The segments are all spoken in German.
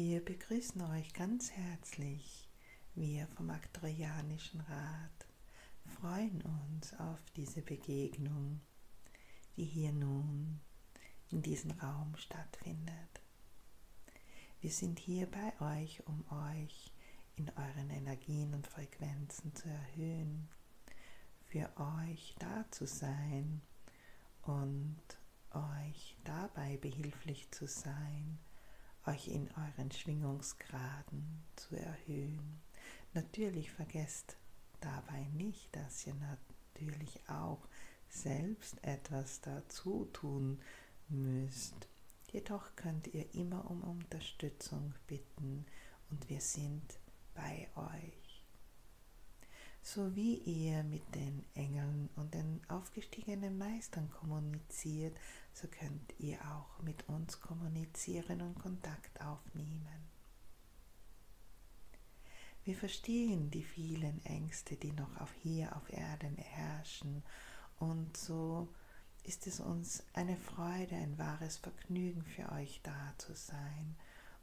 Wir begrüßen euch ganz herzlich, wir vom Aktorianischen Rat freuen uns auf diese Begegnung, die hier nun in diesem Raum stattfindet. Wir sind hier bei euch, um euch in euren Energien und Frequenzen zu erhöhen, für euch da zu sein und euch dabei behilflich zu sein, euch in euren Schwingungsgraden zu erhöhen. Natürlich vergesst dabei nicht, dass ihr natürlich auch selbst etwas dazu tun müsst. Jedoch könnt ihr immer um Unterstützung bitten und wir sind bei euch. So wie ihr mit den Engeln und den aufgestiegenen Meistern kommuniziert, so könnt ihr auch mit uns kommunizieren und Kontakt aufnehmen. Wir verstehen die vielen Ängste, die noch auf hier auf Erden herrschen und so ist es uns eine Freude, ein wahres Vergnügen für euch da zu sein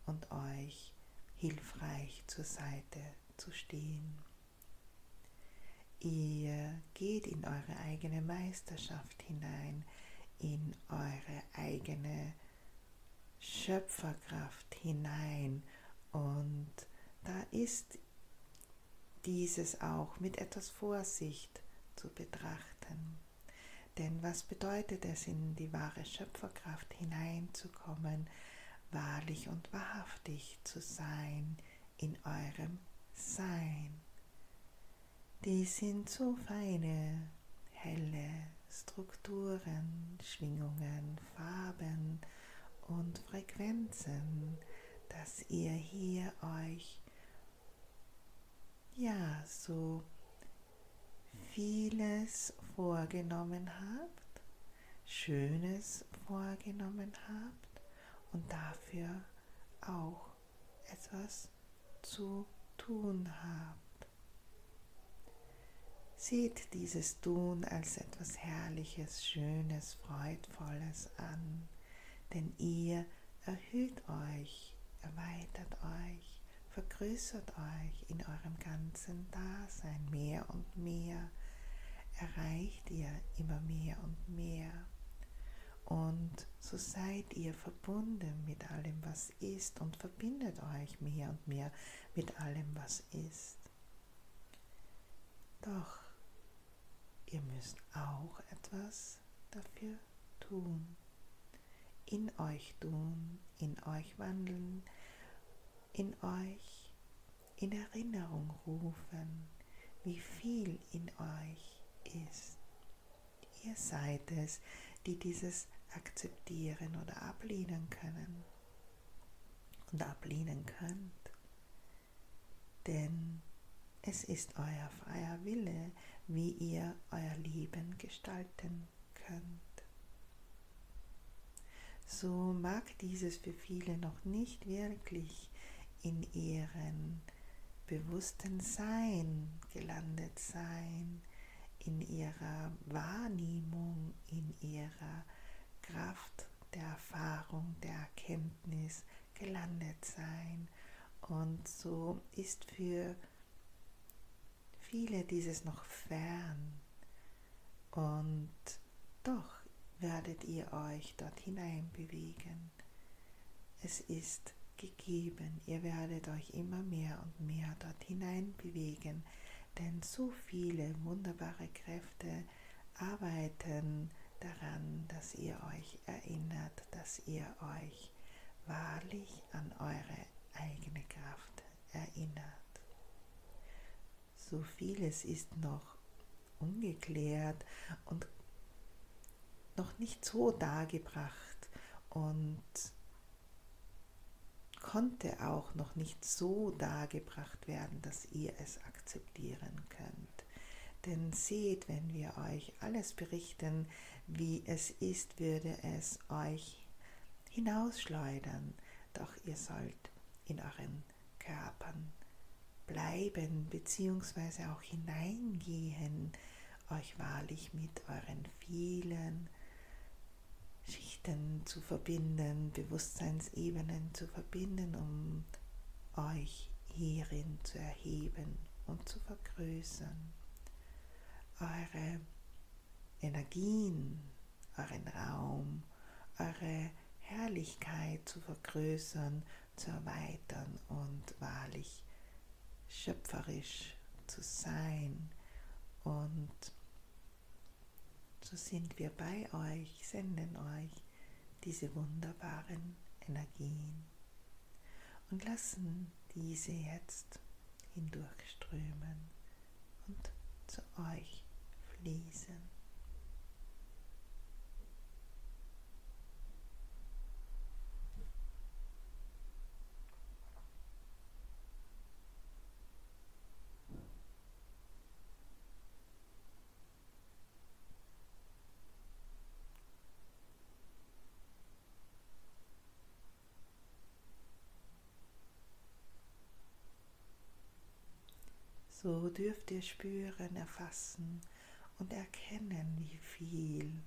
und euch hilfreich zur Seite zu stehen. Ihr geht in eure eigene Meisterschaft hinein, in eure eigene Schöpferkraft hinein und da ist dieses auch mit etwas Vorsicht zu betrachten. Denn was bedeutet es, in die wahre Schöpferkraft hineinzukommen, wahrlich und wahrhaftig zu sein in eurem Sein. Die sind so feine, helle Strukturen, Schwingungen, Farben und Frequenzen, dass ihr hier euch ja so vieles vorgenommen habt, Schönes vorgenommen habt und dafür auch etwas zu tun habt. Seht dieses Tun als etwas Herrliches, Schönes, Freudvolles an, denn ihr erhöht euch, erweitert euch, vergrößert euch in eurem ganzen Dasein mehr und mehr, erreicht ihr immer mehr und mehr. Und so seid ihr verbunden mit allem, was ist und verbindet euch mehr und mehr mit allem, was ist. Doch ihr müsst auch etwas dafür tun. In euch tun, in euch wandeln, in euch in Erinnerung rufen, wie viel in euch ist. Ihr seid es, die dieses akzeptieren oder ablehnen können und ablehnen könnt. Denn es ist euer freier Wille, wie ihr euer Leben gestalten könnt. So mag dieses für viele noch nicht wirklich in ihren bewussten Sein gelandet sein, in ihrer Wahrnehmung, in ihrer Kraft der Erfahrung, der Erkenntnis gelandet sein. Und so ist für viele dieses noch fern. Und doch werdet ihr euch dort hinein bewegen. Es ist gegeben, ihr werdet euch immer mehr und mehr dort hinein bewegen, denn so viele wunderbare Kräfte arbeiten daran, dass ihr euch erinnert, dass ihr euch wahrlich an eure eigene Kraft erinnert. So vieles ist noch ungeklärt und noch nicht so dargebracht und konnte auch noch nicht so dargebracht werden, dass ihr es akzeptieren könnt. Denn seht, wenn wir euch alles berichten, wie es ist, würde es euch hinausschleudern, doch ihr sollt in euren Körpern bleiben bzw. auch hineingehen, euch wahrlich mit euren vielen Schichten zu verbinden, Bewusstseinsebenen zu verbinden, um euch hierin zu erheben und zu vergrößern. Eure Energien, euren Raum, eure Herrlichkeit zu vergrößern, zu erweitern und wahrlich schöpferisch zu sein. Und so sind wir bei euch, senden euch diese wunderbaren Energien und lassen diese jetzt hindurchströmen und zu euch fließen. So dürft ihr spüren, erfassen und erkennen, wie viel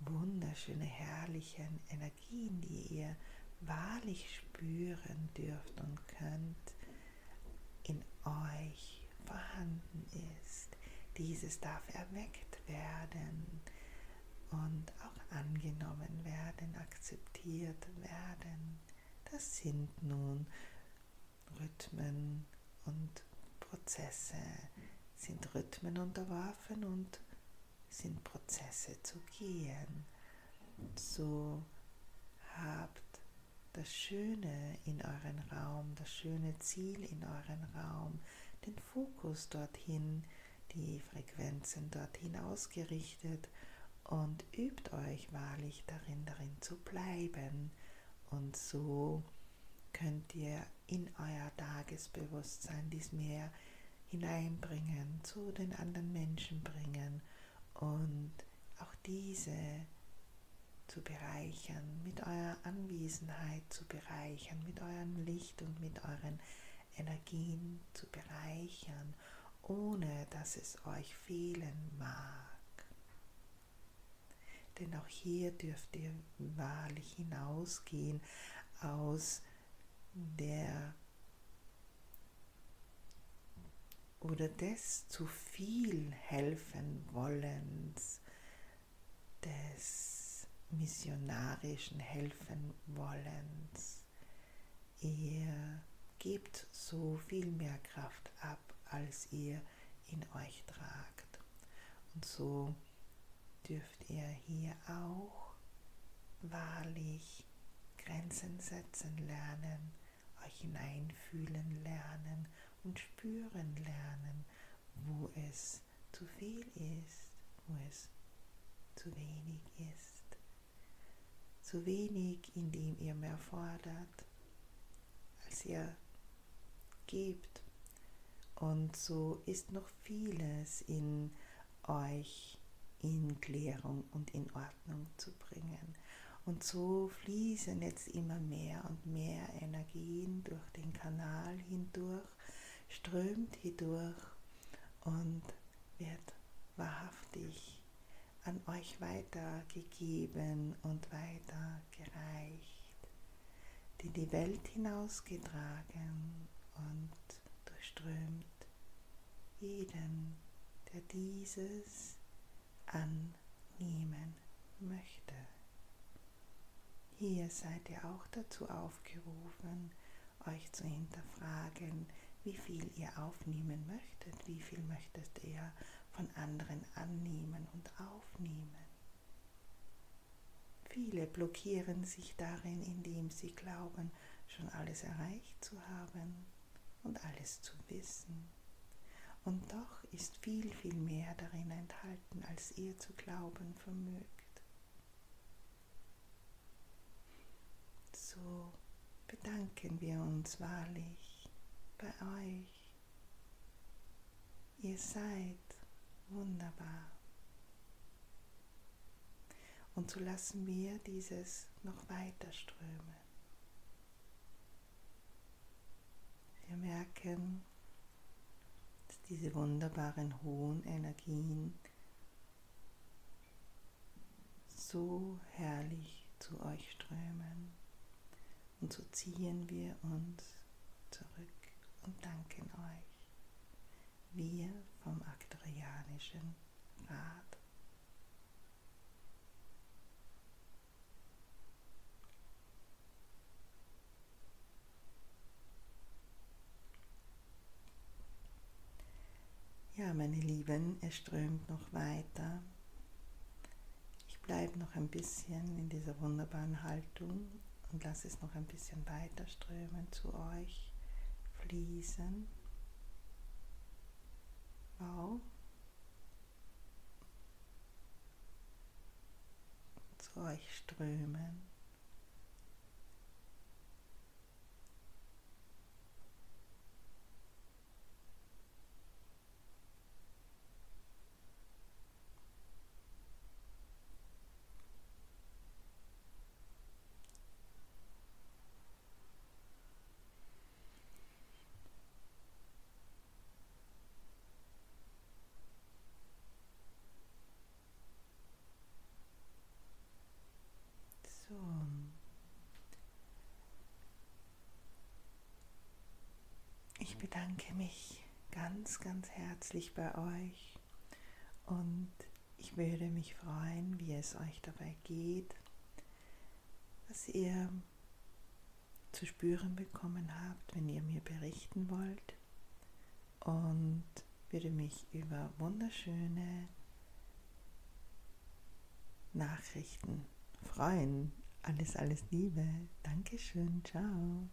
wunderschöne, herrliche Energien, die ihr wahrlich spüren dürft und könnt, in euch vorhanden ist. Dieses darf erweckt werden und auch angenommen werden, akzeptiert werden. Das sind nun Rhythmen und Prozesse, sind Rhythmen unterworfen und sind Prozesse zu gehen. So habt das Schöne in euren Raum, das schöne Ziel in euren Raum, den Fokus dorthin, die Frequenzen dorthin ausgerichtet und übt euch wahrlich darin, darin zu bleiben. Und so könnt ihr in euer Tagesbewusstsein dies mehr hineinbringen, zu den anderen Menschen bringen und auch diese zu bereichern, mit eurer Anwesenheit zu bereichern, mit eurem Licht und mit euren Energien zu bereichern, ohne dass es euch fehlen mag. Denn auch hier dürft ihr wahrlich hinausgehen aus der oder des zu viel helfen wollens, des missionarischen helfen wollens. Ihr gebt so viel mehr Kraft ab, als ihr in euch tragt. Und so dürft ihr hier auch wahrlich Grenzen setzen lernen euch hineinfühlen lernen und spüren lernen, wo es zu viel ist, wo es zu wenig ist. Zu wenig, indem ihr mehr fordert, als ihr gebt. Und so ist noch vieles in euch in Klärung und in Ordnung zu bringen. Und so fließen jetzt immer mehr und mehr Energien durch den Kanal hindurch, strömt hindurch und wird wahrhaftig an euch weitergegeben und weitergereicht, in die Welt hinausgetragen und durchströmt jeden, der dieses annehmen möchte. Hier seid ihr auch dazu aufgerufen, euch zu hinterfragen, wie viel ihr aufnehmen möchtet, wie viel möchtet ihr von anderen annehmen und aufnehmen. Viele blockieren sich darin, indem sie glauben, schon alles erreicht zu haben und alles zu wissen. Und doch ist viel, viel mehr darin enthalten, als ihr zu glauben vermögt. So bedanken wir uns wahrlich bei euch. Ihr seid wunderbar. Und so lassen wir dieses noch weiter strömen. Wir merken, dass diese wunderbaren hohen Energien so herrlich zu euch strömen. Und so ziehen wir uns zurück und danken euch. Wir vom Aktorianischen Rat. Ja, meine Lieben, es strömt noch weiter. Ich bleibe noch ein bisschen in dieser wunderbaren Haltung und lasse es noch ein bisschen weiter strömen zu euch, fließen. Wow. Zu euch strömen. Bedanke mich ganz, ganz herzlich bei euch und ich würde mich freuen, wie es euch dabei geht, was ihr zu spüren bekommen habt, wenn ihr mir berichten wollt und würde mich über wunderschöne Nachrichten freuen. Alles, alles Liebe. Dankeschön. Ciao.